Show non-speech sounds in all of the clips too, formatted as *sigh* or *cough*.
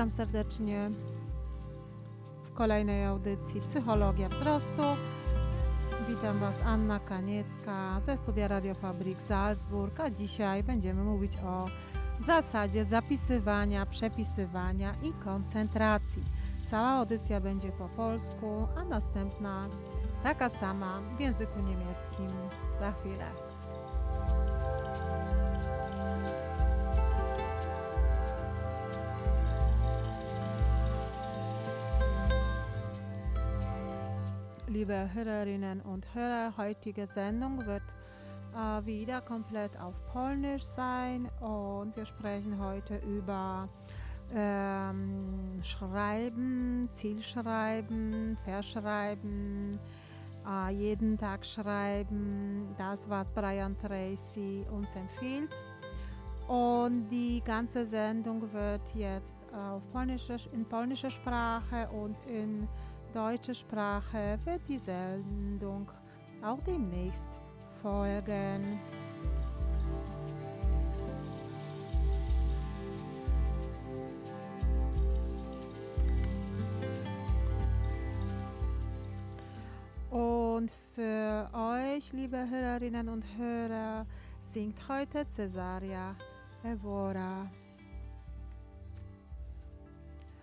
Witam serdecznie w kolejnej audycji Psychologia Wzrostu. Witam Was Anna Kaniecka ze studia Radiofabrik Salzburg, a dzisiaj będziemy mówić o zasadzie zapisywania, przepisywania i koncentracji. Cała audycja będzie po polsku, a następna taka sama w języku niemieckim za chwilę. Liebe Hörerinnen und Hörer, heutige Sendung wird äh, wieder komplett auf Polnisch sein und wir sprechen heute über ähm, Schreiben, Zielschreiben, Verschreiben, äh, jeden Tag schreiben, das was Brian Tracy uns empfiehlt. Und die ganze Sendung wird jetzt auf polnische, in polnischer Sprache und in deutscher Sprache wird die Sendung auch demnächst folgen. Und für euch, liebe Hörerinnen und Hörer, singt heute Cesaria Evora.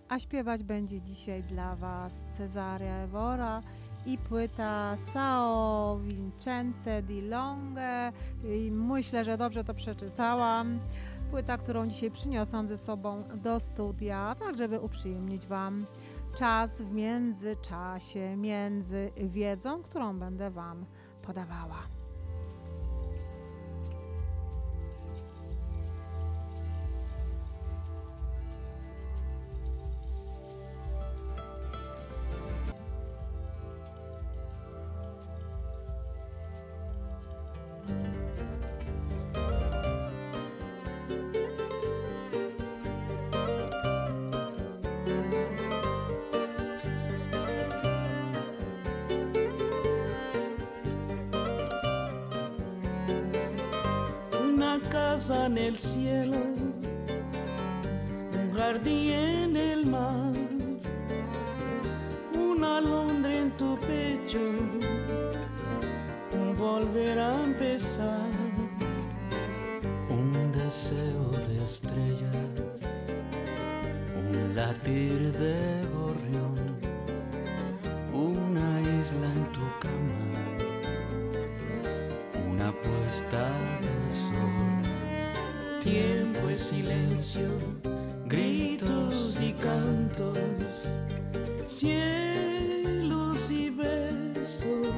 A śpiewać będzie dzisiaj dla Was Cesaria Evora i płyta Sao Vincenze di Longe. I myślę, że dobrze to przeczytałam. Płyta, którą dzisiaj przyniosłam ze sobą do studia, tak żeby uprzyjemnić Wam czas w międzyczasie, między wiedzą, którą będę Wam podawała. En el cielo, un jardín en el mar, una alondra en tu pecho, un volver a empezar, un deseo de estrellas, un latir de silencio, gritos y cantos, cielos y besos,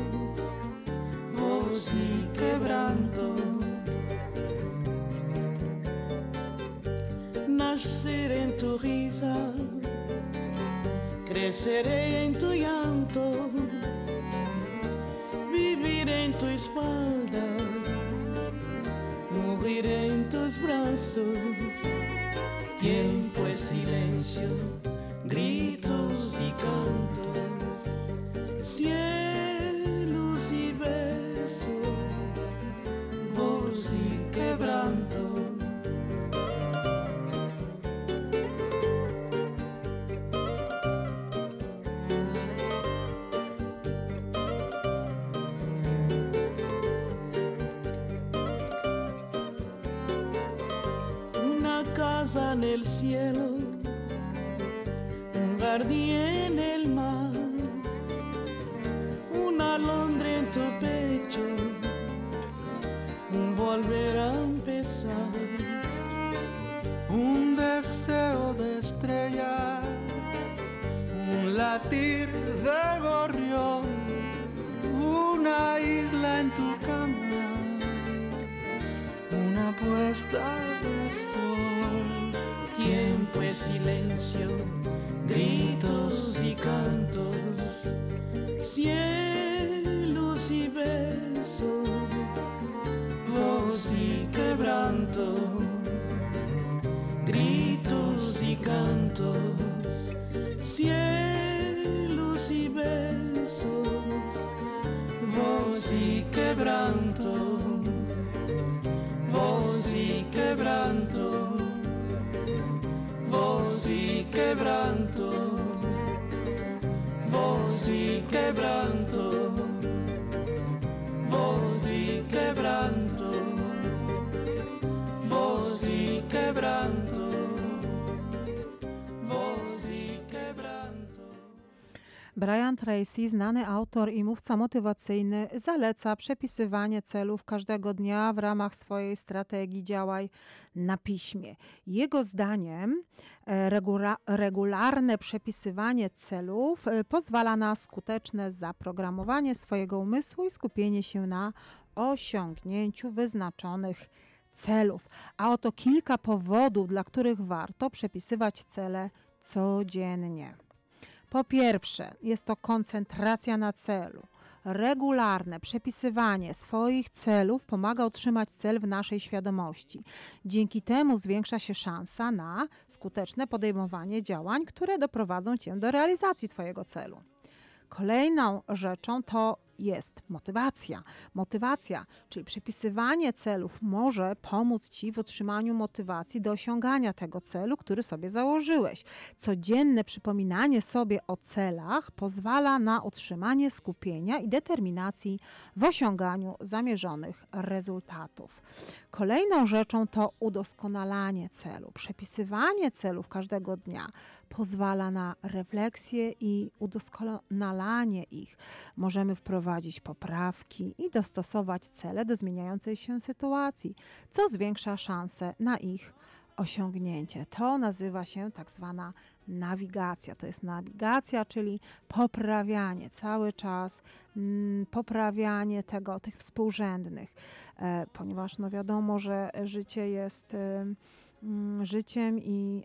voz y quebranto. Naceré en tu risa, creceré en tu llanto, viviré en tu espalda brazos. Tiempo es silencio, gritos y cantos, cielo, un jardín Brian Tracy, znany autor i mówca motywacyjny, zaleca przepisywanie celów każdego dnia w ramach swojej strategii działaj na piśmie. Jego zdaniem e, regularne przepisywanie celów e, pozwala na skuteczne zaprogramowanie swojego umysłu i skupienie się na osiągnięciu wyznaczonych celów. A oto kilka powodów, dla których warto przepisywać cele codziennie. Po pierwsze, jest to koncentracja na celu. Regularne przepisywanie swoich celów pomaga utrzymać cel w naszej świadomości. Dzięki temu zwiększa się szansa na skuteczne podejmowanie działań, które doprowadzą Cię do realizacji Twojego celu. Kolejną rzeczą to jest motywacja. Motywacja, czyli przepisywanie celów, może pomóc Ci w utrzymaniu motywacji do osiągania tego celu, który sobie założyłeś. Codzienne przypominanie sobie o celach pozwala na utrzymanie skupienia i determinacji w osiąganiu zamierzonych rezultatów. Kolejną rzeczą to udoskonalanie celu. Przepisywanie celów każdego dnia pozwala na refleksję i udoskonalanie ich. Możemy wprowadzić poprawki i dostosować cele do zmieniającej się sytuacji, co zwiększa szanse na ich osiągnięcie. To nazywa się tak zwana nawigacja. To jest nawigacja, czyli poprawianie cały czas, mm, poprawianie tego, tych współrzędnych, e, ponieważ no wiadomo, że życie jest Mm, życiem i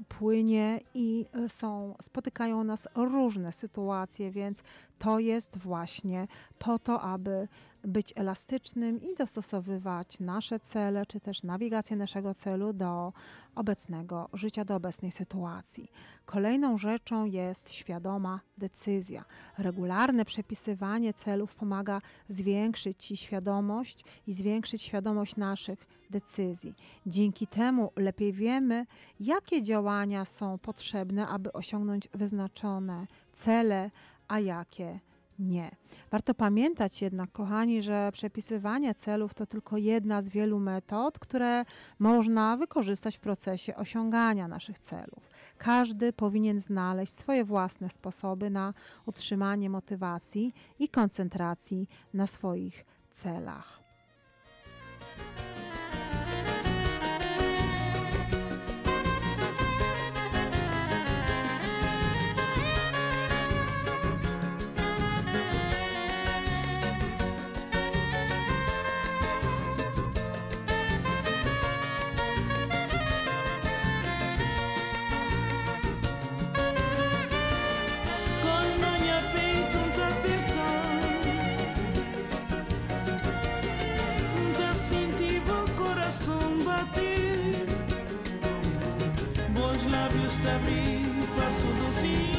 y, płynie i e, są, spotykają nas różne sytuacje, więc to jest właśnie po to, aby być elastycznym i dostosowywać nasze cele, czy też nawigację naszego celu do obecnego życia, do obecnej sytuacji. Kolejną rzeczą jest świadoma decyzja. Regularne przepisywanie celów pomaga zwiększyć Ci świadomość i zwiększyć świadomość naszych decyzji. Dzięki temu lepiej wiemy, jakie działania są potrzebne, aby osiągnąć wyznaczone cele, a jakie nie. Warto pamiętać jednak, kochani, że przepisywanie celów to tylko jedna z wielu metod, które można wykorzystać w procesie osiągania naszych celów. Każdy powinien znaleźć swoje własne sposoby na utrzymanie motywacji i koncentracji na swoich celach. custa abrir para seduzir.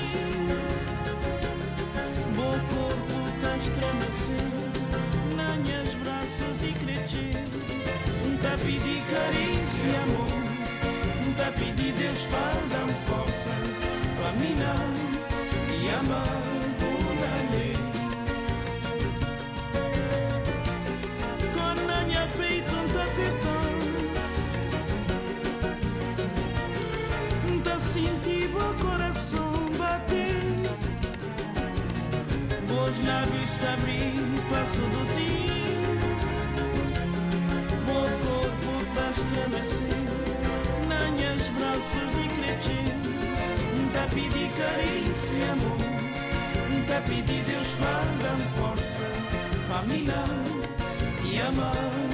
Meu corpo está estremecendo nas minhas as braças de crescer. teus lábios te abri para seduzir. Meu corpo está a estremecer, nas braços de crescer. Te pedi carícia e amor, te pedi Deus para dar força para me dar e amar.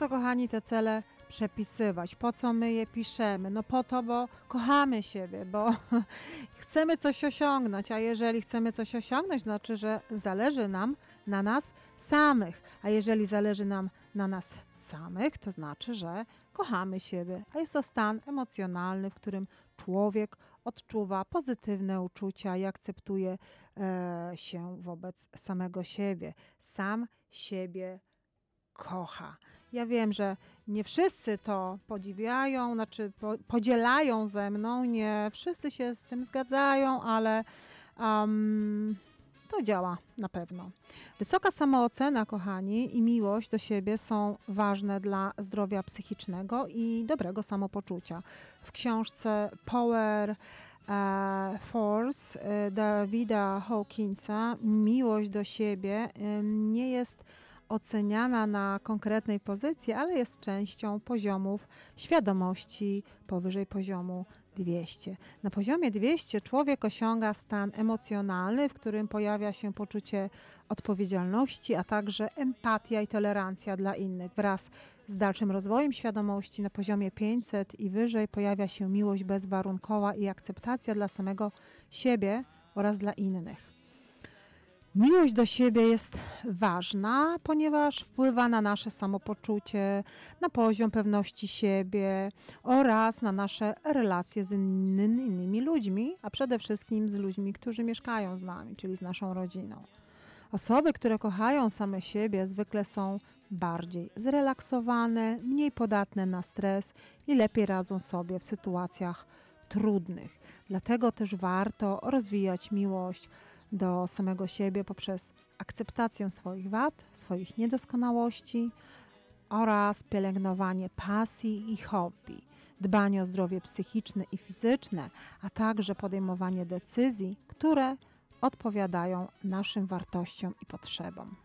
Co, kochani, te cele przepisywać? Po co my je piszemy? No po to, bo kochamy siebie, bo *laughs* chcemy coś osiągnąć, a jeżeli chcemy coś osiągnąć, znaczy, że zależy nam na nas samych. A jeżeli zależy nam na nas samych, to znaczy, że kochamy siebie, a jest to stan emocjonalny, w którym człowiek odczuwa pozytywne uczucia i akceptuje e, się wobec samego siebie. Sam siebie kocha. Ja wiem, że nie wszyscy to podziwiają, znaczy po, podzielają ze mną, nie wszyscy się z tym zgadzają, ale um, to działa na pewno. Wysoka samoocena, kochani, i miłość do siebie są ważne dla zdrowia psychicznego i dobrego samopoczucia. W książce Power e, Force e, Davida Hawkinsa miłość do siebie nie jest oceniana na konkretnej pozycji, ale jest częścią poziomów świadomości powyżej poziomu 200. Na poziomie 200 człowiek osiąga stan emocjonalny, w którym pojawia się poczucie odpowiedzialności, a także empatia i tolerancja dla innych. Wraz z dalszym rozwojem świadomości na poziomie 500 i wyżej pojawia się miłość bezwarunkowa i akceptacja dla samego siebie oraz dla innych. Miłość do siebie jest ważna, ponieważ wpływa na nasze samopoczucie, na poziom pewności siebie oraz na nasze relacje z innymi ludźmi, a przede wszystkim z ludźmi, którzy mieszkają z nami, czyli z naszą rodziną. Osoby, które kochają same siebie, zwykle są bardziej zrelaksowane, mniej podatne na stres i lepiej radzą sobie w sytuacjach trudnych. Dlatego też warto rozwijać miłość do samego siebie poprzez akceptację swoich wad, swoich niedoskonałości oraz pielęgnowanie pasji i hobby, dbanie o zdrowie psychiczne i fizyczne, a także podejmowanie decyzji, które odpowiadają naszym wartościom i potrzebom.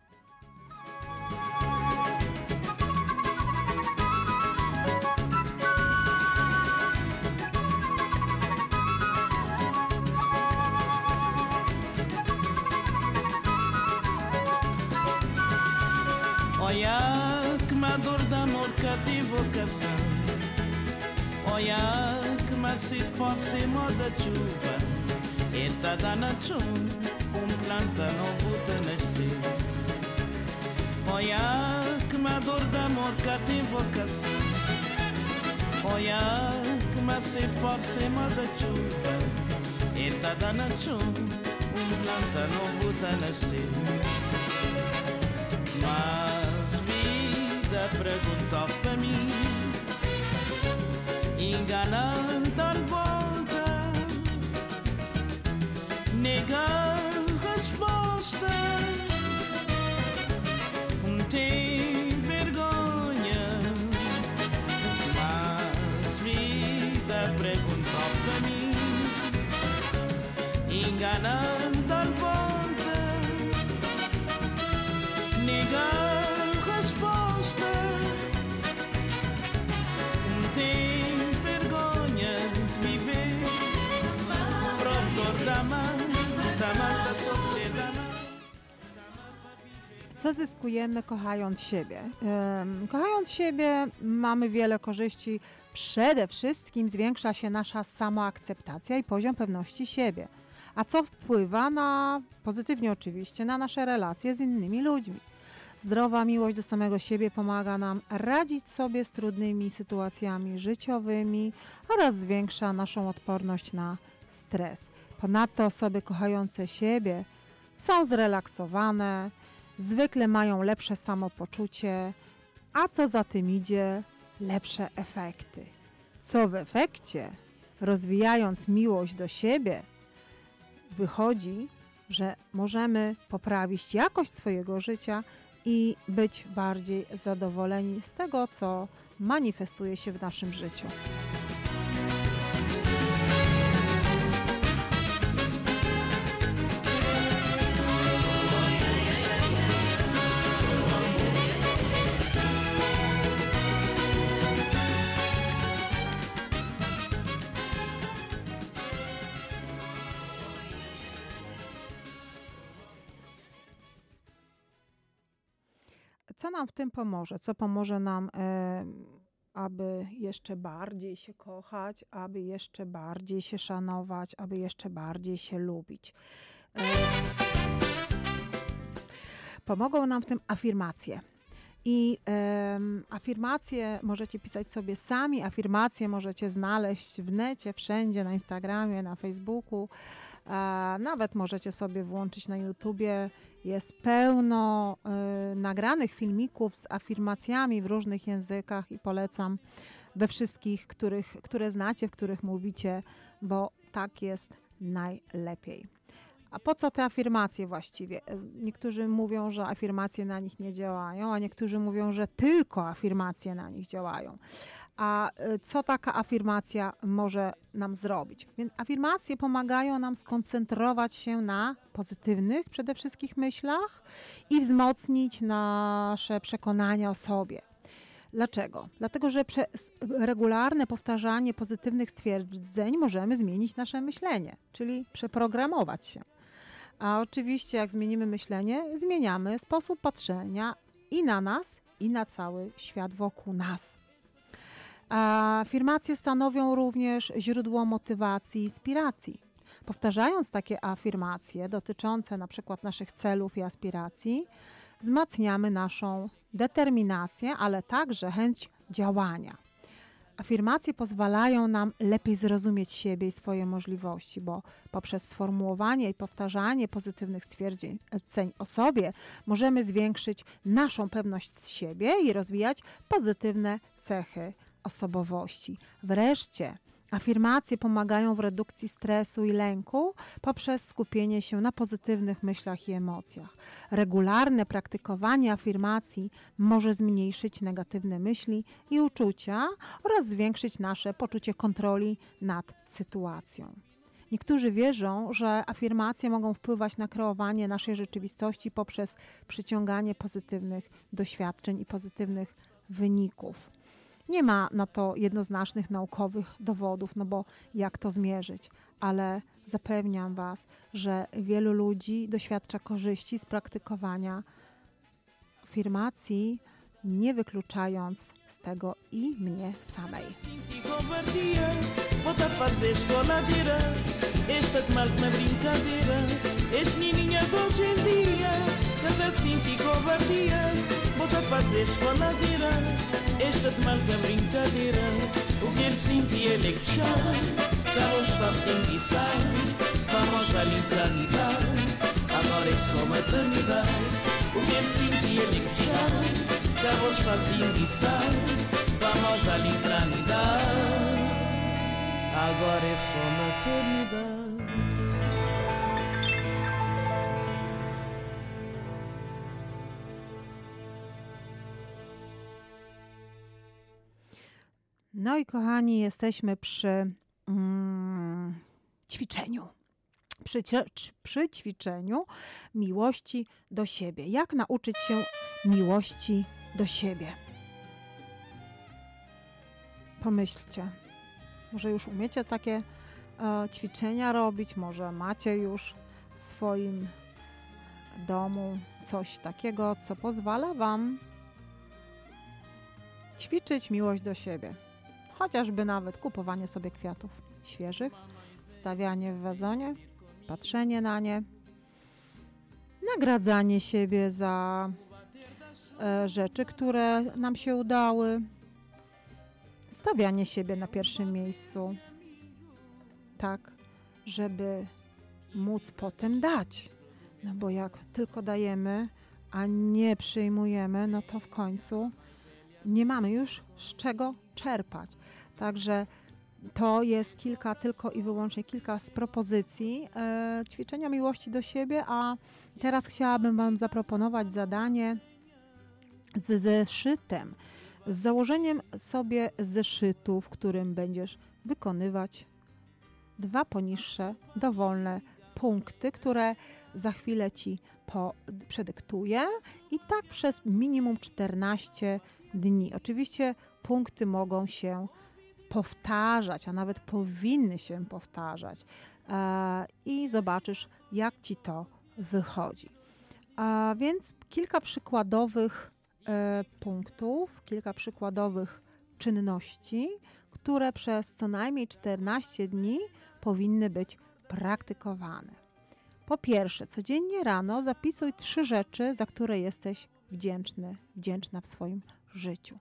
Que vocação Olha que má se força e moda chuva E tá dando chuva Um planta novo te nascer. Olha que má dor de amor que vocação. Olha que má se força e moda chuva E tá dando chuva Um planta novo te nascer. Mas vida perguntou para mim enganando talvolta, negando. Co zyskujemy kochając siebie? Kochając siebie mamy wiele korzyści. Przede wszystkim zwiększa się nasza samoakceptacja i poziom pewności siebie. A co wpływa na, pozytywnie oczywiście, na nasze relacje z innymi ludźmi. Zdrowa miłość do samego siebie pomaga nam radzić sobie z trudnymi sytuacjami życiowymi oraz zwiększa naszą odporność na stres. Ponadto osoby kochające siebie są zrelaksowane, zwykle mają lepsze samopoczucie, a co za tym idzie, lepsze efekty. Co w efekcie, rozwijając miłość do siebie, wychodzi, że możemy poprawić jakość swojego życia i być bardziej zadowoleni z tego, co manifestuje się w naszym życiu. Co nam w tym pomoże? Co pomoże nam, aby jeszcze bardziej się kochać, aby jeszcze bardziej się szanować, aby jeszcze bardziej się lubić? Pomogą nam w tym afirmacje. I afirmacje możecie pisać sobie sami, afirmacje możecie znaleźć w necie, wszędzie, na Instagramie, na Facebooku. A nawet możecie sobie włączyć na YouTubie. Jest pełno y, nagranych filmików z afirmacjami w różnych językach i polecam we wszystkich, których, które znacie, w których mówicie, bo tak jest najlepiej. A po co te afirmacje właściwie? Niektórzy mówią, że afirmacje na nich nie działają, a niektórzy mówią, że tylko afirmacje na nich działają. A y, co taka afirmacja może nam zrobić? Więc afirmacje pomagają nam skoncentrować się na pozytywnych przede wszystkim myślach i wzmocnić nasze przekonania o sobie. Dlaczego? Dlatego, że przez regularne powtarzanie pozytywnych stwierdzeń możemy zmienić nasze myślenie, czyli przeprogramować się. A oczywiście, jak zmienimy myślenie, zmieniamy sposób patrzenia i na nas, i na cały świat wokół nas. Afirmacje stanowią również źródło motywacji i inspiracji. Powtarzając takie afirmacje dotyczące na przykład naszych celów i aspiracji, wzmacniamy naszą determinację, ale także chęć działania. Afirmacje pozwalają nam lepiej zrozumieć siebie i swoje możliwości, bo poprzez sformułowanie i powtarzanie pozytywnych stwierdzeń o sobie możemy zwiększyć naszą pewność z siebie i rozwijać pozytywne cechy osobowości. Wreszcie, Afirmacje pomagają w redukcji stresu i lęku poprzez skupienie się na pozytywnych myślach i emocjach. Regularne praktykowanie afirmacji może zmniejszyć negatywne myśli i uczucia oraz zwiększyć nasze poczucie kontroli nad sytuacją. Niektórzy wierzą, że afirmacje mogą wpływać na kreowanie naszej rzeczywistości poprzez przyciąganie pozytywnych doświadczeń i pozytywnych wyników. Nie ma na to jednoznacznych naukowych dowodów, no bo jak to zmierzyć, ale zapewniam Was, że wielu ludzi doświadcza korzyści z praktykowania afirmacji, nie wykluczając z tego i mnie samej. Este mal na brincadeira És de hoje em dia Cada cinti covardia Volta a fazer escoladeira. Esta de mal na brincadeira. O que ele sente ele é que chora Carlos está tem e Vamos ali eternidade. Agora é só maternidade. O que ele sente ele é que chora Carlos está tem e Vamos ali eternidade. Agora é só maternidade No i kochani, jesteśmy przy mm, ćwiczeniu. Przy, przy ćwiczeniu miłości do siebie. Jak nauczyć się miłości do siebie? Pomyślcie. Może już umiecie takie e, ćwiczenia robić, może macie już w swoim domu coś takiego, co pozwala Wam ćwiczyć miłość do siebie. Chociażby nawet kupowanie sobie kwiatów świeżych, stawianie w wazonie, patrzenie na nie, nagradzanie siebie za e, rzeczy, które nam się udały, stawianie siebie na pierwszym miejscu, tak, żeby móc potem dać. No bo jak tylko dajemy, a nie przyjmujemy, no to w końcu nie mamy już z czego czerpać. Także to jest kilka, tylko i wyłącznie kilka z propozycji e, ćwiczenia miłości do siebie, a teraz chciałabym Wam zaproponować zadanie z zeszytem, z założeniem sobie zeszytu, w którym będziesz wykonywać dwa poniższe dowolne punkty, które za chwilę Ci po, przedyktuję i tak przez minimum 14 dni. Oczywiście punkty mogą się powtarzać, a nawet powinny się powtarzać e, i zobaczysz, jak ci to wychodzi. A więc kilka przykładowych e, punktów, kilka przykładowych czynności, które przez co najmniej 14 dni powinny być praktykowane. Po pierwsze, codziennie rano zapisuj trzy rzeczy, za które jesteś wdzięczny, wdzięczna w swoim życiu.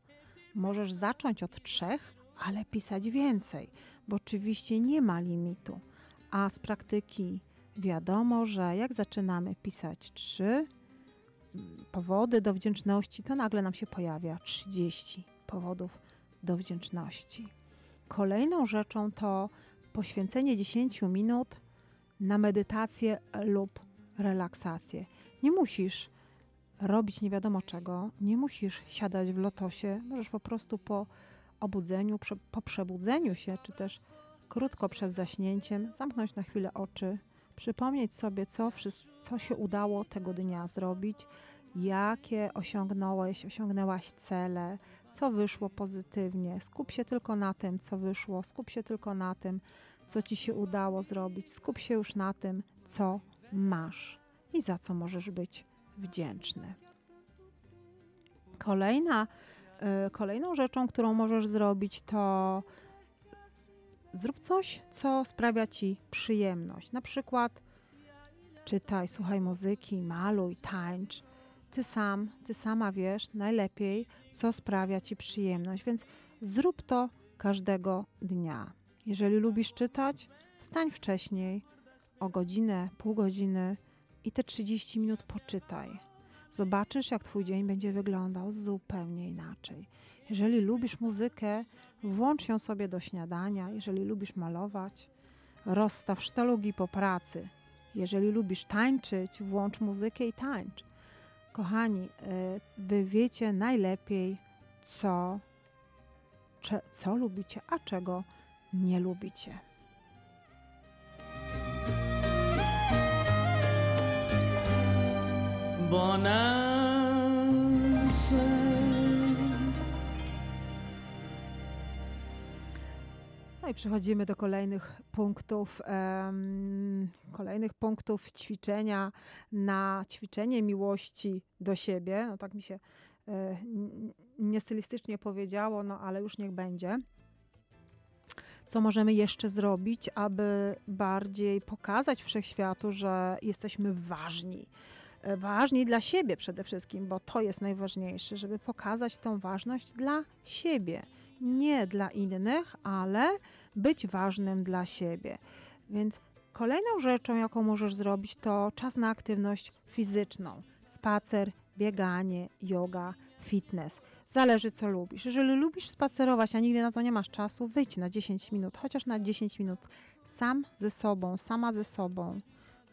Możesz zacząć od trzech, ale pisać więcej, bo oczywiście nie ma limitu. A z praktyki wiadomo, że jak zaczynamy pisać trzy powody do wdzięczności, to nagle nam się pojawia 30 powodów do wdzięczności. Kolejną rzeczą to poświęcenie 10 minut na medytację lub relaksację. Nie musisz robić nie wiadomo czego, nie musisz siadać w lotosie, możesz po prostu po obudzeniu, po przebudzeniu się, czy też krótko przed zaśnięciem, zamknąć na chwilę oczy, przypomnieć sobie, co, co się udało tego dnia zrobić, jakie osiągnąłeś, osiągnęłaś cele, co wyszło pozytywnie. Skup się tylko na tym, co wyszło, skup się tylko na tym, co ci się udało zrobić, skup się już na tym, co masz i za co możesz być wdzięczny. Kolejna, y, kolejną rzeczą, którą możesz zrobić, to zrób coś, co sprawia ci przyjemność. Na przykład czytaj, słuchaj muzyki, maluj, tańcz. Ty sam, ty sama wiesz najlepiej, co sprawia ci przyjemność, więc zrób to każdego dnia. Jeżeli lubisz czytać, wstań wcześniej, o godzinę, pół godziny i te 30 minut poczytaj. Zobaczysz, jak Twój dzień będzie wyglądał zupełnie inaczej. Jeżeli lubisz muzykę, włącz ją sobie do śniadania. Jeżeli lubisz malować, rozstaw sztalugi po pracy. Jeżeli lubisz tańczyć, włącz muzykę i tańcz. Kochani, e, wy wiecie najlepiej, co, co lubicie, a czego nie lubicie. Bonança. No i przechodzimy do kolejnych punktów, um, kolejnych punktów ćwiczenia na ćwiczenie miłości do siebie. No tak mi się e, niestylistycznie powiedziało, no ale już niech będzie. Co możemy jeszcze zrobić, aby bardziej pokazać wszechświatu, że jesteśmy ważni, ważni dla siebie przede wszystkim, bo to jest najważniejsze, żeby pokazać tą ważność dla siebie. Nie dla innych, ale być ważnym dla siebie. Więc kolejną rzeczą, jaką możesz zrobić, to czas na aktywność fizyczną. Spacer, bieganie, yoga, fitness. Zależy, co lubisz. Jeżeli lubisz spacerować, a nigdy na to nie masz czasu, wyjdź na 10 minut, chociaż na 10 minut sam ze sobą, sama ze sobą,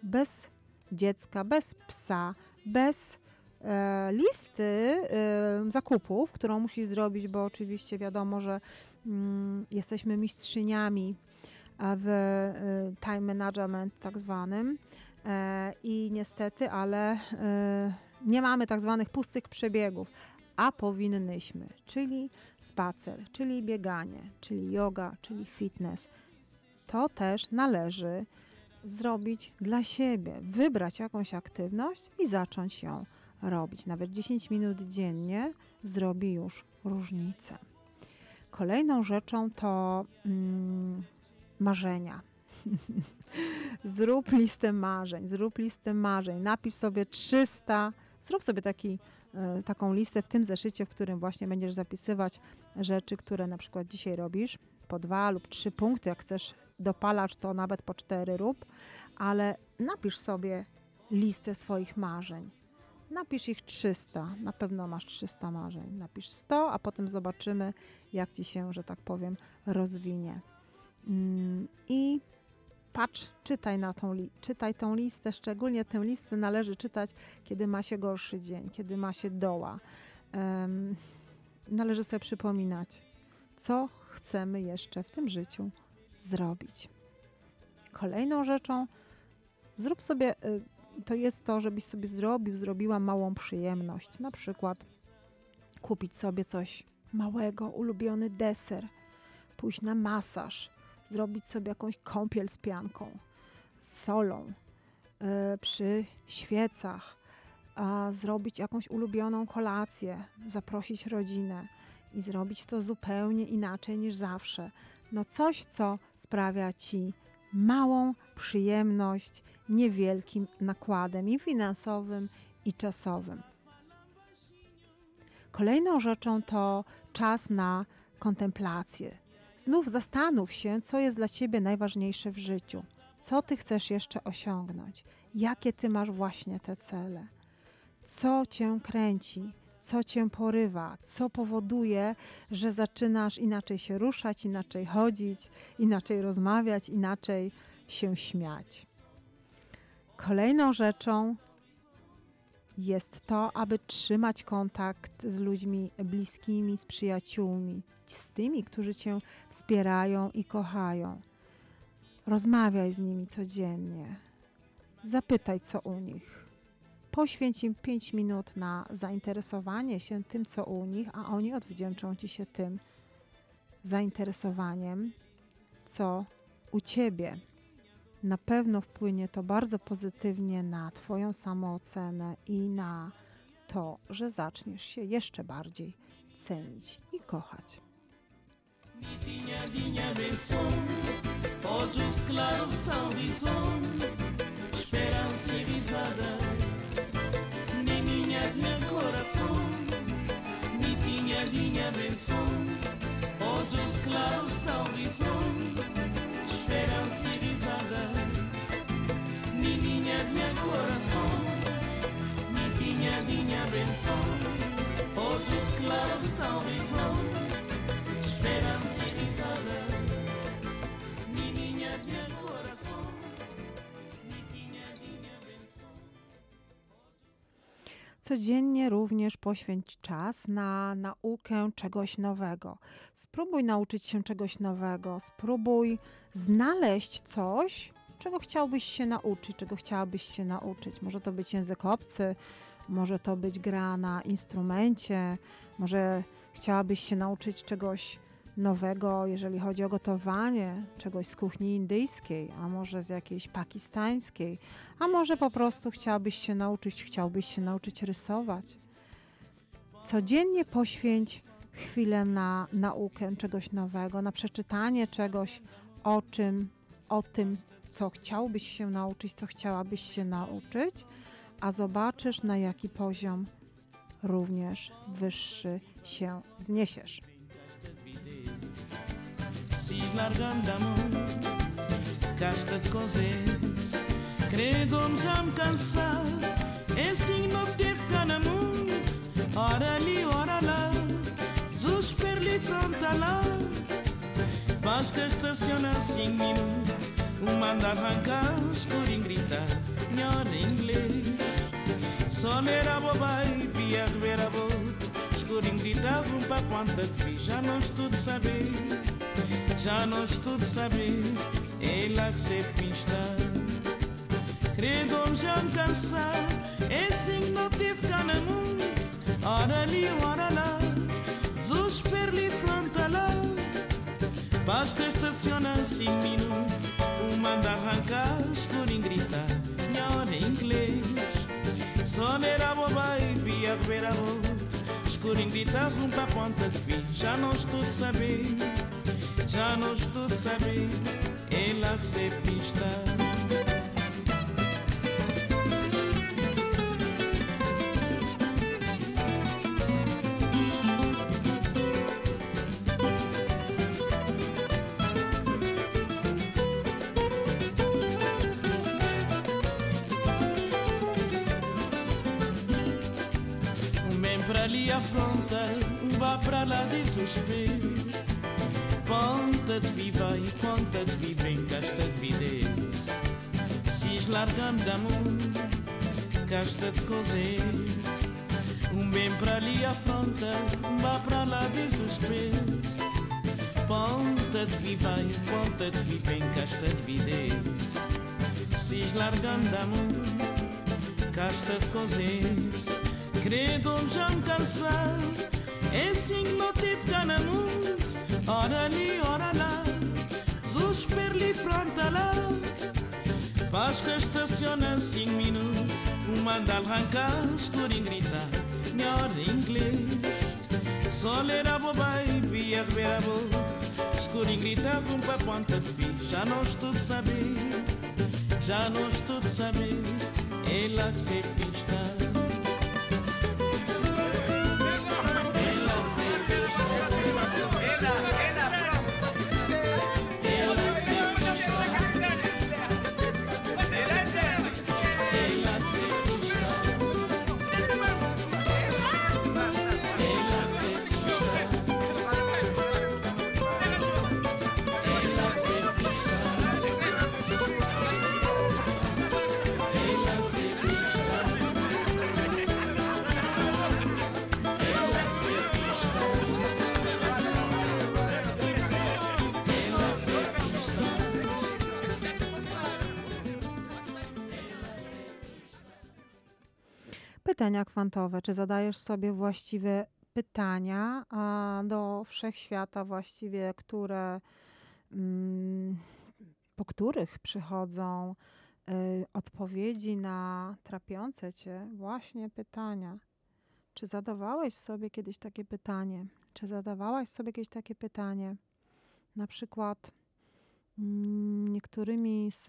bez dziecka, bez psa, bez e, listy e, zakupów, którą musi zrobić, bo oczywiście wiadomo, że mm, jesteśmy mistrzyniami w e, time management tak zwanym e, i niestety, ale e, nie mamy tak zwanych pustych przebiegów, a powinnyśmy, czyli spacer, czyli bieganie, czyli yoga, czyli fitness. To też należy zrobić dla siebie, wybrać jakąś aktywność i zacząć ją robić. Nawet 10 minut dziennie zrobi już różnicę. Kolejną rzeczą to mm, marzenia. *laughs* zrób listę marzeń, zrób listę marzeń, napisz sobie 300, zrób sobie taki, y, taką listę w tym zeszycie, w którym właśnie będziesz zapisywać rzeczy, które na przykład dzisiaj robisz, po dwa lub trzy punkty, jak chcesz dopalacz, to nawet po cztery rób, ale napisz sobie listę swoich marzeń. Napisz ich 300, na pewno masz 300 marzeń. Napisz 100, a potem zobaczymy, jak ci się, że tak powiem, rozwinie. Mm, I patrz, czytaj, na tą, czytaj tą listę, szczególnie tę listę należy czytać, kiedy ma się gorszy dzień, kiedy ma się doła. Um, należy sobie przypominać, co chcemy jeszcze w tym życiu zrobić. Kolejną rzeczą, zrób sobie, y, to jest to, żebyś sobie zrobił, zrobiła małą przyjemność. Na przykład kupić sobie coś małego, ulubiony deser, pójść na masaż, zrobić sobie jakąś kąpiel z pianką, z solą, y, przy świecach, zrobić jakąś ulubioną kolację, zaprosić rodzinę i zrobić to zupełnie inaczej niż zawsze. No coś, co sprawia ci małą przyjemność, niewielkim nakładem i finansowym, i czasowym. Kolejną rzeczą to czas na kontemplację. Znów zastanów się, co jest dla ciebie najważniejsze w życiu. Co ty chcesz jeszcze osiągnąć? Jakie ty masz właśnie te cele? Co cię kręci? Co cię porywa? Co powoduje, że zaczynasz inaczej się ruszać, inaczej chodzić, inaczej rozmawiać, inaczej się śmiać? Kolejną rzeczą jest to, aby trzymać kontakt z ludźmi bliskimi, z przyjaciółmi, z tymi, którzy cię wspierają i kochają. Rozmawiaj z nimi codziennie. Zapytaj, co u nich. Poświęć im 5 minut na zainteresowanie się tym, co u nich, a oni odwdzięczą ci się tym zainteresowaniem, co u ciebie. Na pewno wpłynie to bardzo pozytywnie na Twoją samoocenę i na to, że zaczniesz się jeszcze bardziej cenić i kochać. Nitinha, dinha, benção, olhos claros são visão, esperança e risada, Nininha, meu coração, Nitinha, dinha, benção, olhos claros são visão, esperança e risada, Nininha, meu coração, Nitinha, dinha, benção, olhos claros são Codziennie również poświęć czas na naukę czegoś nowego. Spróbuj nauczyć się czegoś nowego, spróbuj znaleźć coś, czego chciałbyś się nauczyć, czego chciałabyś się nauczyć. Może to być język obcy, może to być gra na instrumencie, może chciałabyś się nauczyć czegoś nowego, jeżeli chodzi o gotowanie, czegoś z kuchni indyjskiej, a może z jakiejś pakistańskiej, a może po prostu chciałabyś się nauczyć, chciałbyś się nauczyć rysować. Codziennie poświęć chwilę na naukę czegoś nowego, na przeczytanie czegoś o czym, o tym, co chciałbyś się nauczyć, co chciałabyś się nauczyć, a zobaczysz, na jaki poziom również wyższy się wzniesiesz. precis credo me já me cansar. É assim não teve cá na amunt Ora ali ora lá. Zus per li frontala Mas que estaciona sem assim minuts Um manda arrancar, escurim gritar. Nhora inglês. Só era bobai, via rever a bote. Os gritar, um para quanta que fiz Já nós tudo saber já nós tudo saber, é lá que se finsta. Redom já cansa, é sim não tive na muito, ora ali, ora lá, zus perli flanta lá. Basta estacionar cinco minutos, o manda arrancar, escurinho gritar, minha hora é em inglês. Só era boba e via ver a outra, escuro escurinho gritar, rumpa ponta de fim, já nós tudo saber já nós tudo sabe, ela se fista. Pra ali afronta, vá pra lá de suspiro viver e conta ponta-te vivem, casta-te vides. Si da mão casta de coses. Um bem para ali afronta, um vá para lá de suspeito. Ponta-te vivei, ponta-te vivem, casta-te vides. Si da mão casta de coses. Credo-me já me cansar, é assim que não tive mão. Ora ali, ora lá, fronta lá. Vasca estaciona cinco minutos, um manda arrancar, escurinho gritar, minha hora em inglês. Só ler a bobai, via a boca, escurinho gritar, um para ponta de fio. Já não estou de saber, já não estou de saber, lá que se fiz estar. Pytania kwantowe. Czy zadajesz sobie właściwe pytania do wszechświata właściwie, które, mm, po których przychodzą y, odpowiedzi na trapiące cię właśnie pytania? Czy zadawałeś sobie kiedyś takie pytanie? Czy zadawałaś sobie kiedyś takie pytanie? Na przykład mm, niektórymi z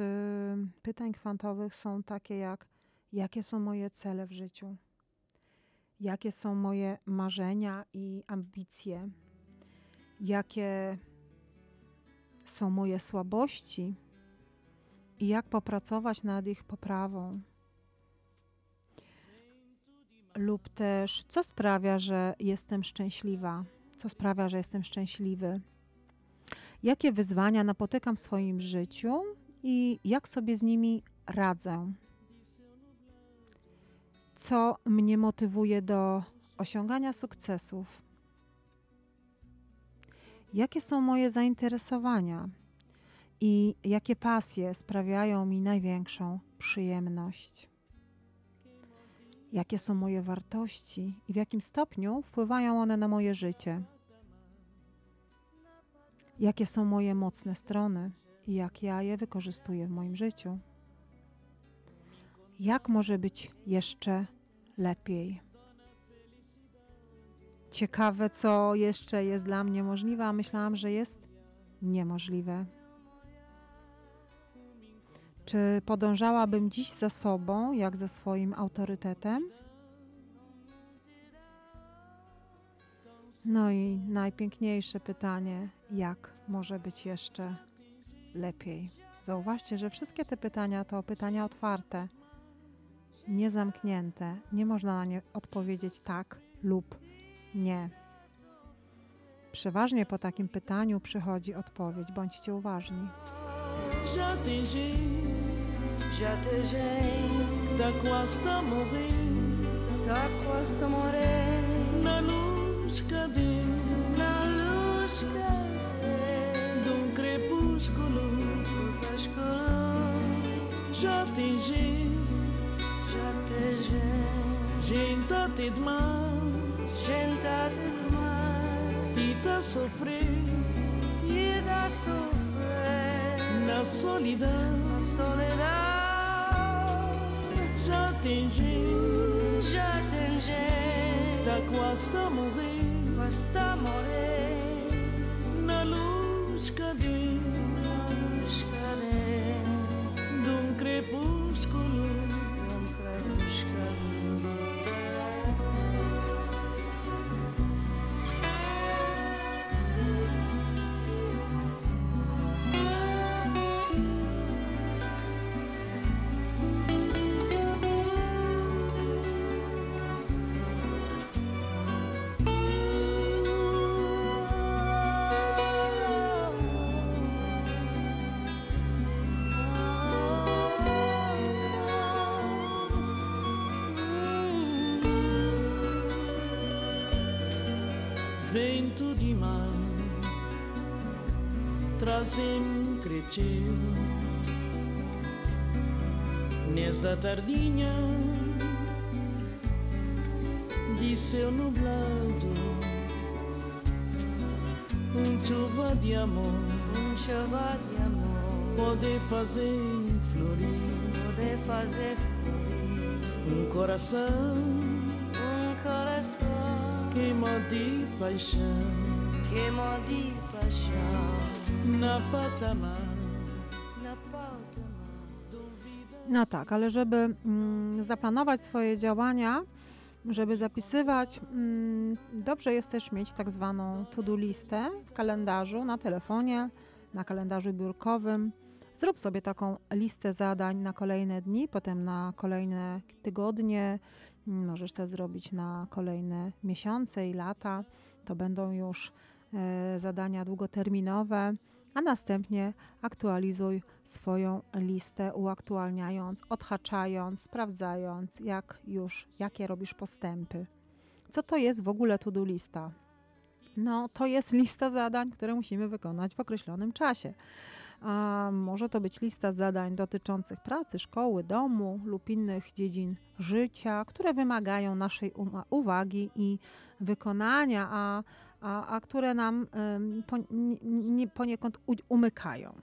pytań kwantowych są takie jak jakie są moje cele w życiu? Jakie są moje marzenia i ambicje? Jakie są moje słabości i jak popracować nad ich poprawą? lub też co sprawia, że jestem szczęśliwa, co sprawia, że jestem szczęśliwy, jakie wyzwania napotykam w swoim życiu i jak sobie z nimi radzę, co mnie motywuje do osiągania sukcesów, jakie są moje zainteresowania? I jakie pasje sprawiają mi największą przyjemność? Jakie są moje wartości? I w jakim stopniu wpływają one na moje życie. Jakie są moje mocne strony? I jak ja je wykorzystuję w moim życiu. Jak może być jeszcze lepiej? Ciekawe, co jeszcze jest dla mnie możliwe, a myślałam, że jest niemożliwe. Czy podążałabym dziś za sobą, jak za swoim autorytetem? No i najpiękniejsze pytanie, jak może być jeszcze lepiej? Zauważcie, że wszystkie te pytania to pytania otwarte, niezamknięte. Nie można na nie odpowiedzieć tak lub nie. Przeważnie po takim pytaniu przychodzi odpowiedź. Bądźcie uważni. Já tem Já tem gente, que tá quase a morrer. tá quase a morrer Na luz, cadê? na luz De cadê um crepúsculo. do pascoal. Já tem gente, Já tem gente, gente até demais. gente a demais, E tá a sofrer tira a sofrer na solidão. a soledade. Já tem gente, Já tem que gente, tá quase a morrer. Vento de mar trazem cresceu Nesta tardinha de céu nublado Um chuva de amor. Um chuva de amor. Pode fazer florir. Poder fazer florir. Um coração de paixão queima de paixão Na patamar No tak, ale żeby mm, zaplanować swoje działania, żeby zapisywać, mm, dobrze jest też mieć tak zwaną to-do listę w kalendarzu, na telefonie, na kalendarzu biurkowym. Zrób sobie taką listę zadań na kolejne dni, potem na kolejne tygodnie. Możesz to zrobić na kolejne miesiące i lata. To będą już e, zadania długoterminowe, a następnie aktualizuj swoją listę, uaktualniając, odhaczając, sprawdzając, jak już, jakie robisz postępy. Co to jest w ogóle to-do lista? No, to jest lista zadań, które musimy wykonać w określonym czasie. A może to być lista zadań dotyczących pracy, szkoły, domu lub innych dziedzin życia, które wymagają naszej uwagi i wykonania, a, a, a które nam poniekąd umykają.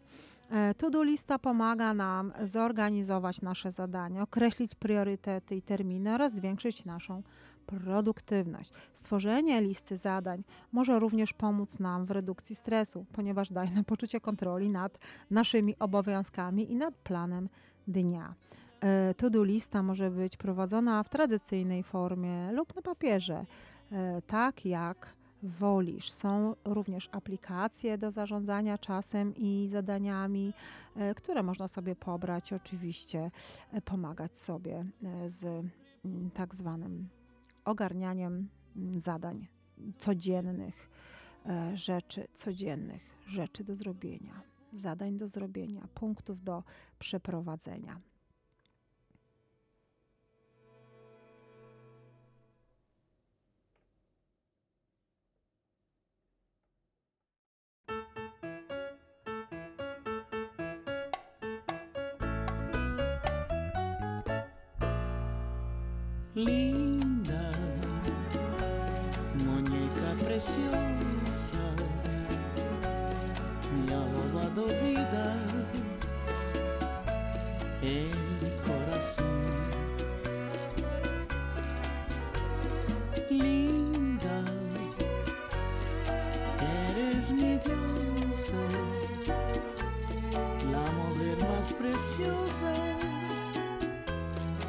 E, to-do lista pomaga nam zorganizować nasze zadania, określić priorytety i terminy oraz zwiększyć naszą produktywność. Stworzenie listy zadań może również pomóc nam w redukcji stresu, ponieważ daje nam poczucie kontroli nad naszymi obowiązkami i nad planem dnia. E, to-do lista może być prowadzona w tradycyjnej formie lub na papierze, e, tak jak wolisz. Są również aplikacje do zarządzania czasem i zadaniami, e, które można sobie pobrać, oczywiście pomagać sobie z mm, tak zwanym ogarnianiem mm, zadań codziennych, e, rzeczy codziennych, rzeczy do zrobienia, zadań do zrobienia, punktów do przeprowadzenia. Linda, preciosa, me ha robado vida, el corazón. Linda, eres mi diosa, la mujer más preciosa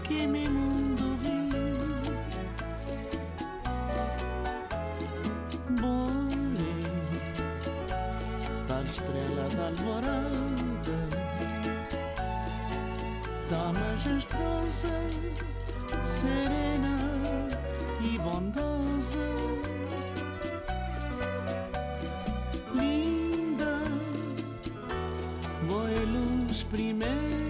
que mi mundo estrela alvorada, da majestosa, serena e bondosa. Linda, boa luz primeira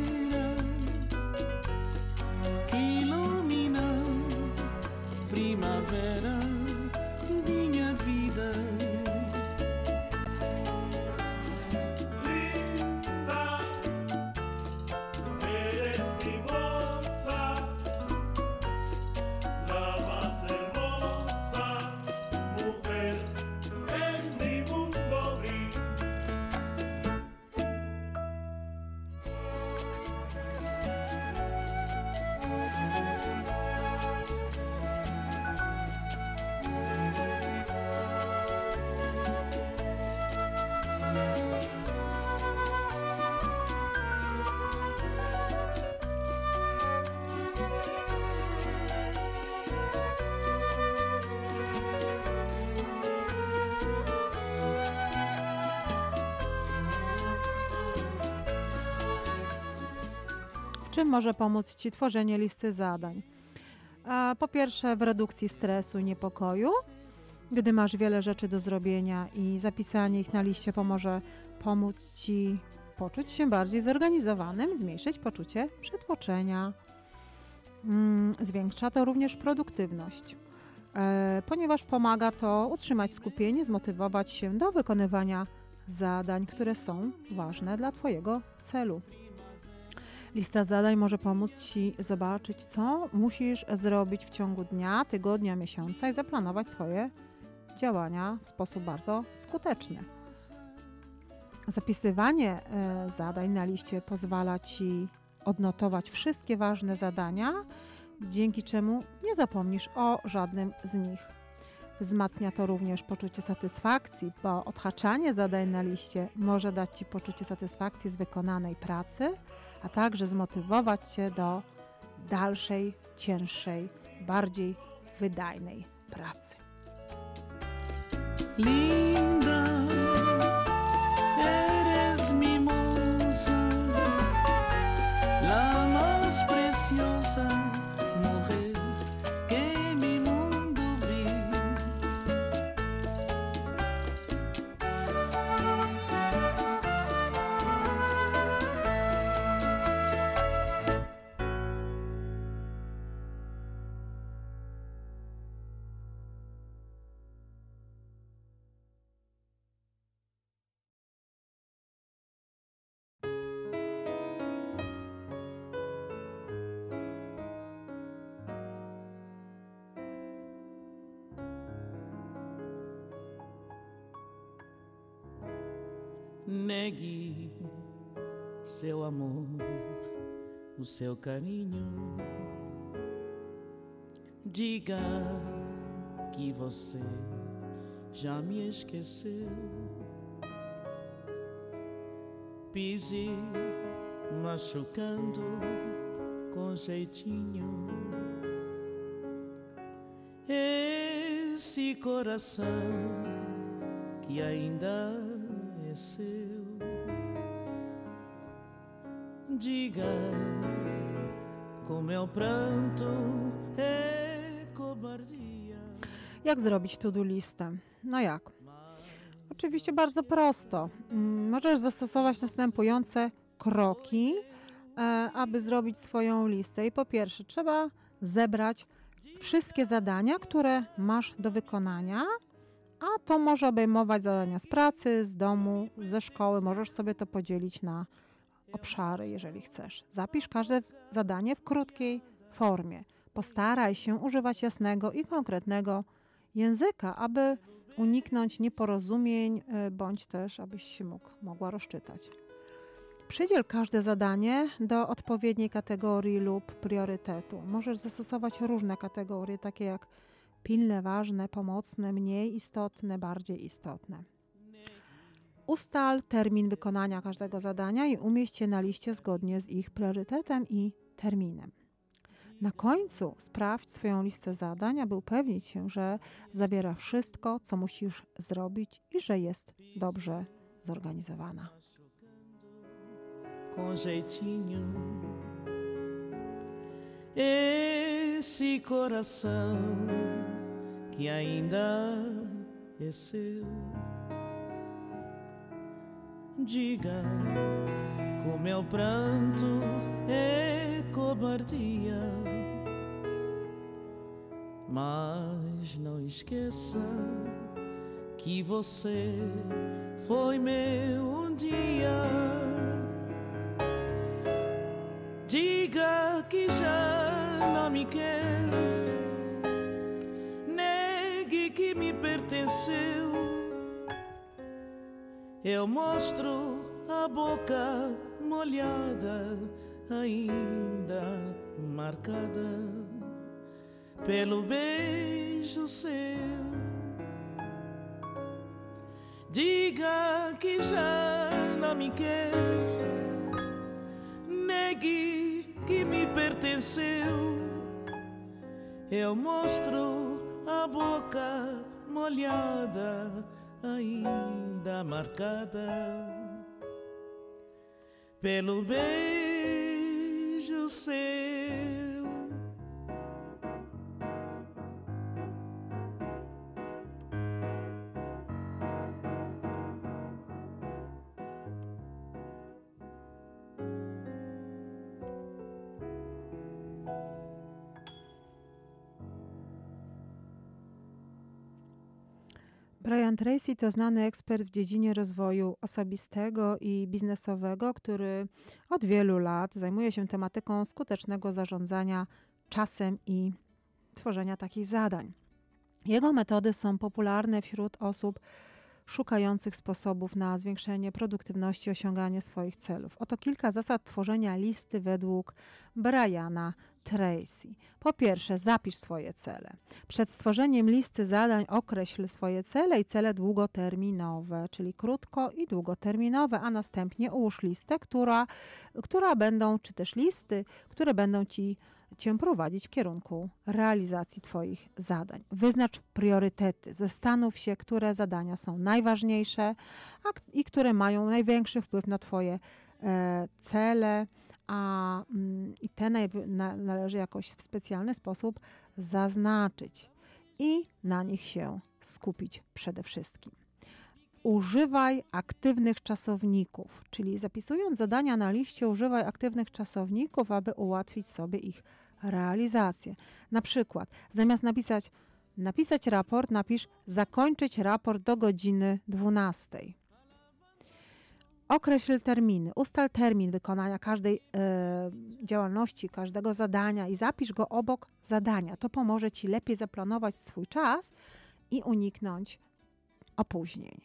czym może pomóc Ci tworzenie listy zadań? Po pierwsze, w redukcji stresu i niepokoju. Gdy masz wiele rzeczy do zrobienia i zapisanie ich na liście pomoże pomóc Ci poczuć się bardziej zorganizowanym, zmniejszyć poczucie przytłoczenia. Mm, zwiększa to również produktywność, e, ponieważ pomaga to utrzymać skupienie, zmotywować się do wykonywania zadań, które są ważne dla Twojego celu. Lista zadań może pomóc Ci zobaczyć, co musisz zrobić w ciągu dnia, tygodnia, miesiąca i zaplanować swoje działania w sposób bardzo skuteczny. Zapisywanie e, zadań na liście pozwala Ci odnotować wszystkie ważne zadania, dzięki czemu nie zapomnisz o żadnym z nich. Wzmacnia to również poczucie satysfakcji, bo odhaczanie zadań na liście może dać Ci poczucie satysfakcji z wykonanej pracy, a także zmotywować Cię do dalszej, cięższej, bardziej wydajnej pracy. linda. É negue seu amor, o seu carinho. Diga que você já me esqueceu. Pise machucando com jeitinho. Esse coração que ainda é seu. É o pranto, cobardia. Jak zrobić to-do listę? No jak? Oczywiście bardzo prosto. Mm, Możesz zastosować następujące kroki, e, aby zrobić swoją listę. I po pierwsze, trzeba zebrać wszystkie zadania, które masz do wykonania, a to może obejmować zadania z pracy, z domu, ze szkoły. Możesz sobie to podzielić na obszary, jeżeli chcesz. Zapisz każde zadanie w krótkiej formie. Postaraj się używać jasnego i konkretnego języka, aby uniknąć nieporozumień, y, bądź też abyś się mógł, mogła rozczytać. Przydziel każde zadanie do odpowiedniej kategorii lub priorytetu. Możesz zastosować różne kategorie, takie jak pilne, ważne, pomocne, mniej istotne, bardziej istotne. Ustal termin wykonania każdego zadania i umieść je na liście zgodnie z ich priorytetem i terminem. Na końcu sprawdź swoją listę zadań, aby upewnić się, że zawiera wszystko, co musisz zrobić i że jest dobrze zorganizowana. com jeitinho. Esse coração que ainda é seu. Diga como é o pranto, é cobardia. Mas não esqueça que você foi meu um dia. Diga que já não me quer, negue que me pertenceu. Eu mostro a boca molhada, ainda marcada pelo beijo seu. Diga que já não me quer negue que me pertenceu. Eu mostro a boca molhada, ainda marcada pelo beijo seu. Brian Tracy to znany ekspert w dziedzinie rozwoju osobistego i biznesowego, który od wielu lat zajmuje się tematyką skutecznego zarządzania czasem i tworzenia takich zadań. Jego metody są popularne wśród osób szukających sposobów na zwiększenie produktywności, osiąganie swoich celów. Oto kilka zasad tworzenia listy według Briana Tracy. Po pierwsze, zapisz swoje cele. Przed stworzeniem listy zadań określ swoje cele i cele długoterminowe, czyli krótko i długoterminowe, a następnie ułóż listę, która, która będą, czy też listy, które będą ci Cię prowadzić w kierunku realizacji Twoich zadań. Wyznacz priorytety. Zastanów się, które zadania są najważniejsze a, i które mają największy wpływ na Twoje e, cele, a mm, i te należy jakoś w specjalny sposób zaznaczyć i na nich się skupić przede wszystkim. Używaj aktywnych czasowników, czyli zapisując zadania na liście, używaj aktywnych czasowników, aby ułatwić sobie ich realizację. Na przykład, zamiast napisać napisać raport, napisz zakończyć raport do godziny 12. Określ terminy, ustal termin wykonania każdej e, działalności, każdego zadania i zapisz go obok zadania. To pomoże Ci lepiej zaplanować swój czas i uniknąć opóźnień.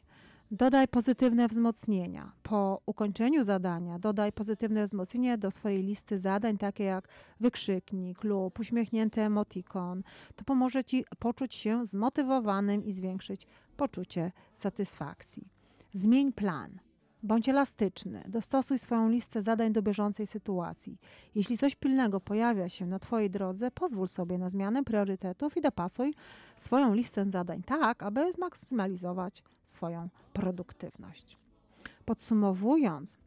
Dodaj pozytywne wzmocnienia. Po ukończeniu zadania dodaj pozytywne wzmocnienie do swojej listy zadań, takie jak wykrzyknik lub uśmiechnięty emotikon. To pomoże Ci poczuć się zmotywowanym i zwiększyć poczucie satysfakcji. Zmień plan. Bądź elastyczny, dostosuj swoją listę zadań do bieżącej sytuacji. Jeśli coś pilnego pojawia się na Twojej drodze, pozwól sobie na zmianę priorytetów i dopasuj swoją listę zadań tak, aby zmaksymalizować swoją produktywność. Podsumowując,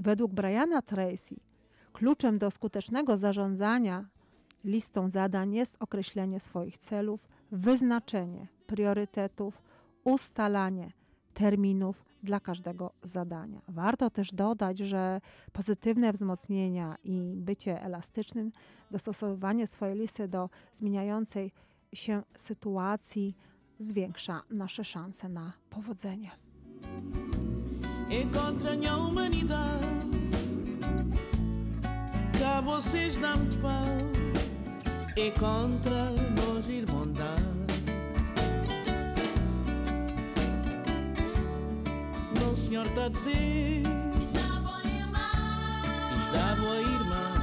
według Briana Tracy, kluczem do skutecznego zarządzania listą zadań jest określenie swoich celów, wyznaczenie priorytetów, ustalanie terminów dla każdego zadania. Warto też dodać, że pozytywne wzmocnienia i bycie elastycznym, dostosowywanie swojej listy do zmieniającej się sytuacji zwiększa nasze szanse na powodzenie. E vocês dão-me pau E contra nós irmandade o senhor está a dizer. Está boa irmã Está boa irmã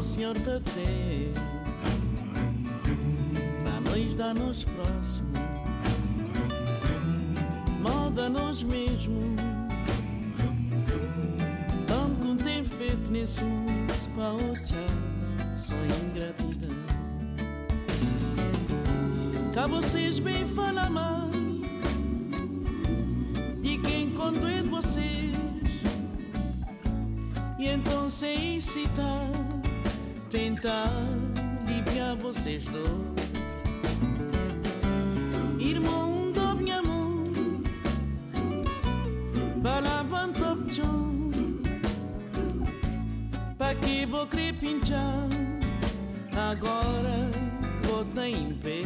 Senhor está a dizer. Dá-nos, dá-nos próximo moda nós mesmos. Tanto que tem feito nesse mundo para outra só ingratidão. Cá vocês bem falam mal de quem quando é vocês. E então sem incitar, tentar aliviar vocês dois. Vou crepinchar. Agora vou em pé.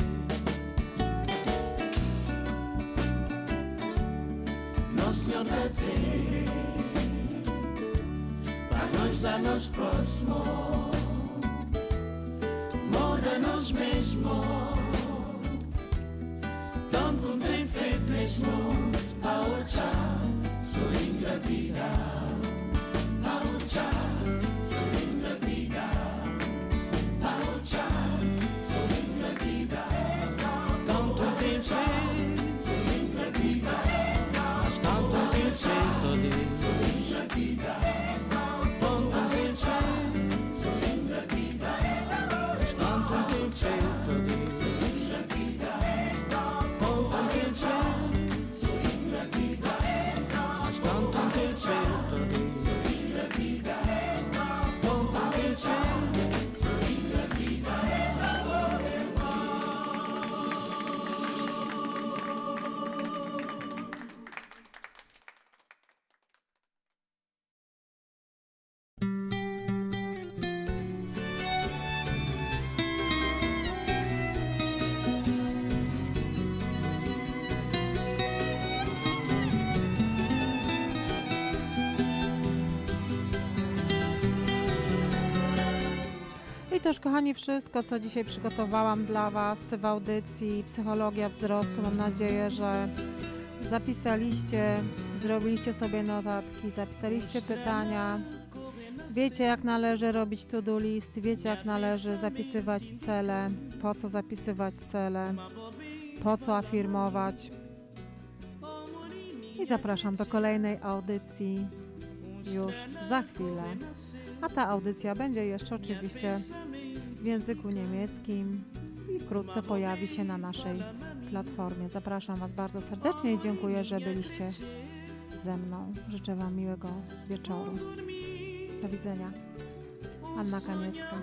Nosso Senhor tá dizer Para nós dar nos próximos Moda nós mesmos Tanto tem feito nesse też, kochani, wszystko, co dzisiaj przygotowałam dla Was w audycji Psychologia Wzrostu. Mam nadzieję, że zapisaliście, zrobiliście sobie notatki, zapisaliście pytania. Wiecie, jak należy robić to-do list, wiecie, jak należy zapisywać cele, po co zapisywać cele, po co afirmować. I zapraszam do kolejnej audycji już za chwilę. A ta audycja będzie jeszcze oczywiście w języku niemieckim i wkrótce pojawi się na naszej platformie. Zapraszam Was bardzo serdecznie i dziękuję, że byliście ze mną. Życzę Wam miłego wieczoru. Do widzenia. Anna Kaniecka.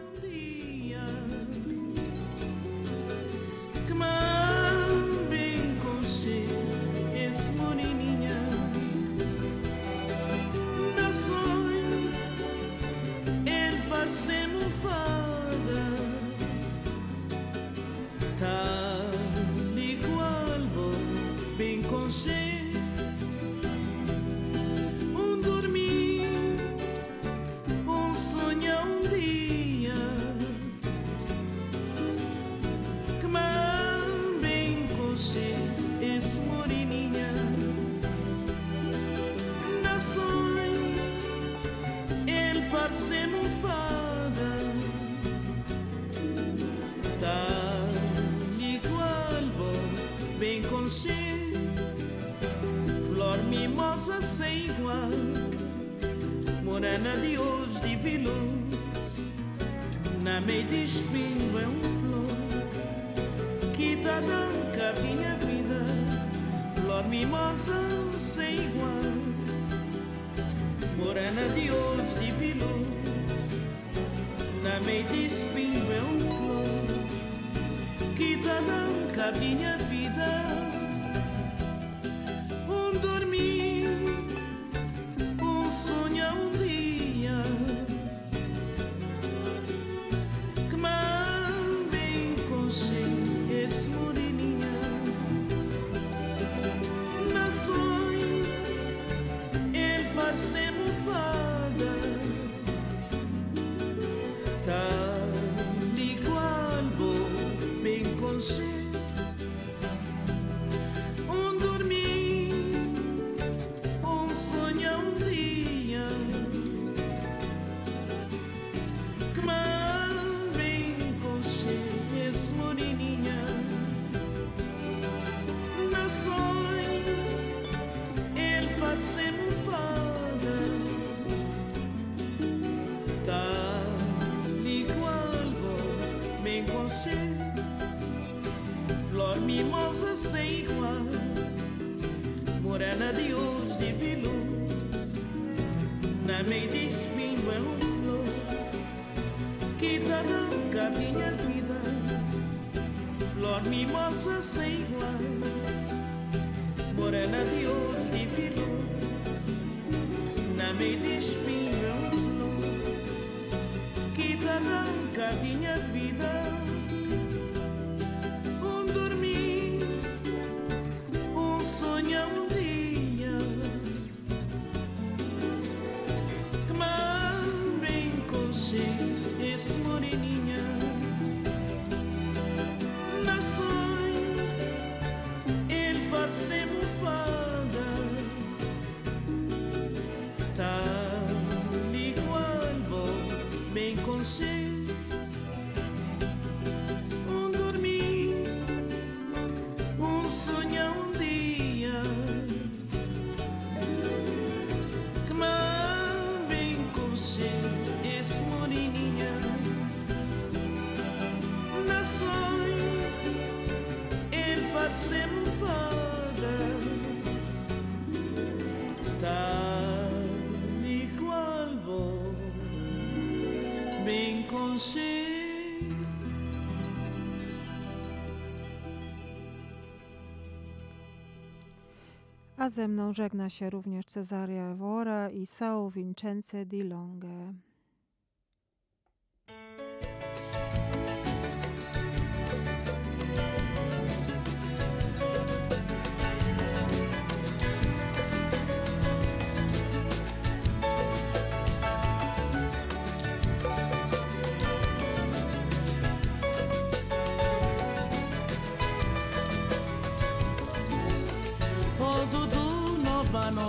A ze mną żegna się również Cesaria Evora i Sao Vincenze di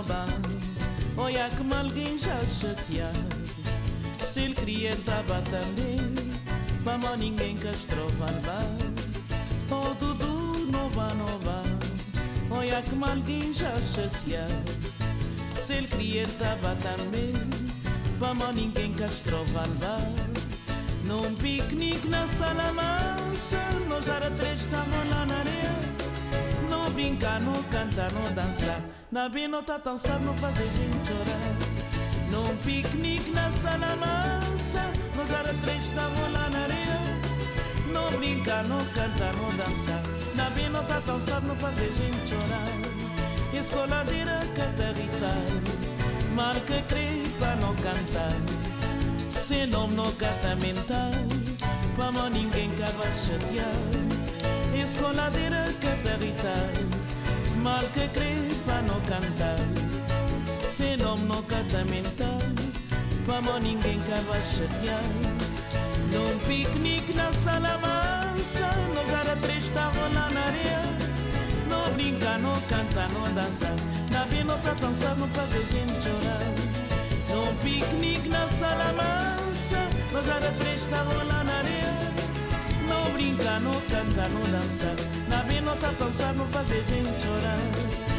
Longe. Olha que alguém já chateado Se ele queria tava também Vamos ninguém castrova levar Oh Dudu, nova, nova Olha que alguém já chateado Se ele queria tava também Vamos ninguém castrova levar Num piquenique na sala mansa Nós era três, lá na areia Não brincar, não cantar, não dançar na bino tá dançar, não fazer gente chorar. Num piquenique na sala mansa Nós era três, estavam lá na areia. Não brincar, não cantar, não dançar Na bino tá dançar, não fazer gente chorar. Escoladeira catarritar Marca crê para não cantar Sem nome não cata mental Para ninguém que vai chatear. Escoladeira catarritar mal que crê para não cantar. Se não canta mental Vamos ninguém que vai chatear Num piquenique na sala mansa No cara três lá na areia Não brinca, não canta, não dança Na vida não tá dançar, não fazer gente chorar. Num piquenique na sala mansa No cara três lá na areia não brinca, não canta, não dança Tá voltar dançar, não fazer gente chorar.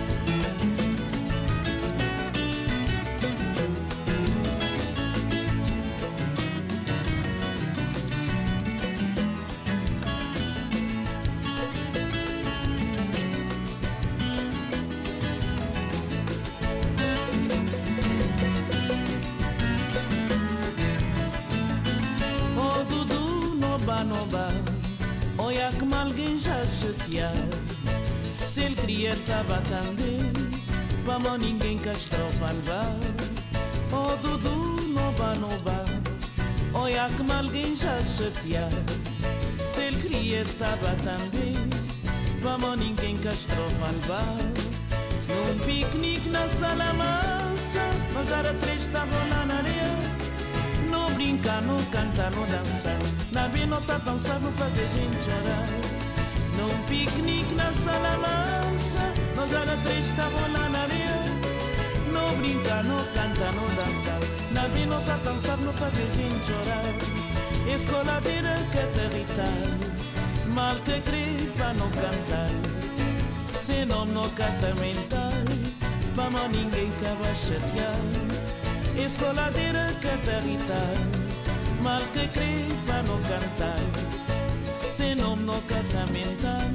Já chatear Se ele queria tava também Vamos ninguém castrofa levar Oh Dudu, no bar, no bar Olha que alguém já chatear Se ele queria tava também Vamos ninguém castrofa levar Num piquenique na sala massa Nós era três estavam lá na areia no brincar, no cantar, no dançar Na binota dançar, no fazer gente chorar Num piquenique na sala mansa Nós era três estavam lá na areia No brincar, no cantar, no dançar Na binota no fazer gente chorar Escoladeira que te irritar Mal te crer para não cantar Se não no canta mental Vamos ninguém que vai chatear Escoladeira canta irritar Mal que crê para não cantar você não me catamentar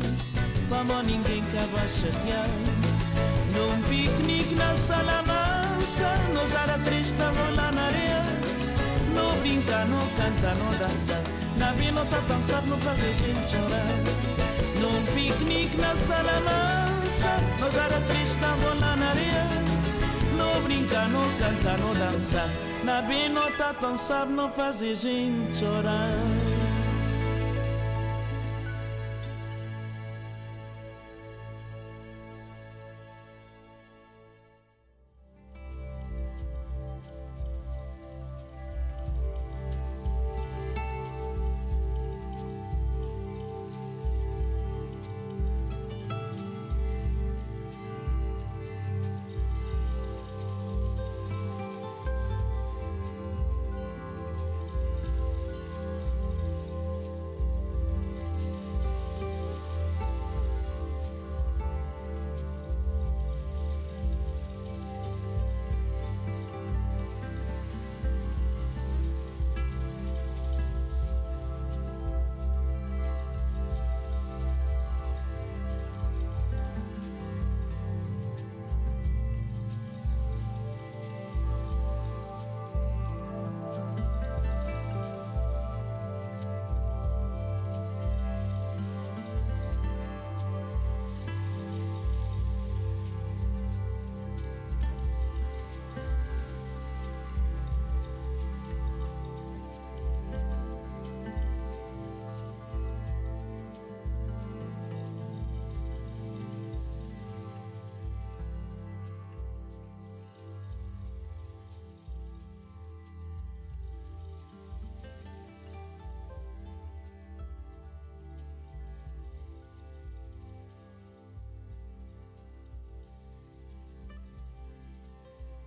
Vamos ninguém acaba chatear. Num piquenique na sala mansa Nós era três estavam lá na areia. Não brinca, não canta, não dança Na vida não tá cansado, não faz a gente chorar. Num piquenique na sala mansa Nós era três estavam lá na areia. Não brinca, não canta, não dança Na vida não tá cansado, não faz a gente chorar.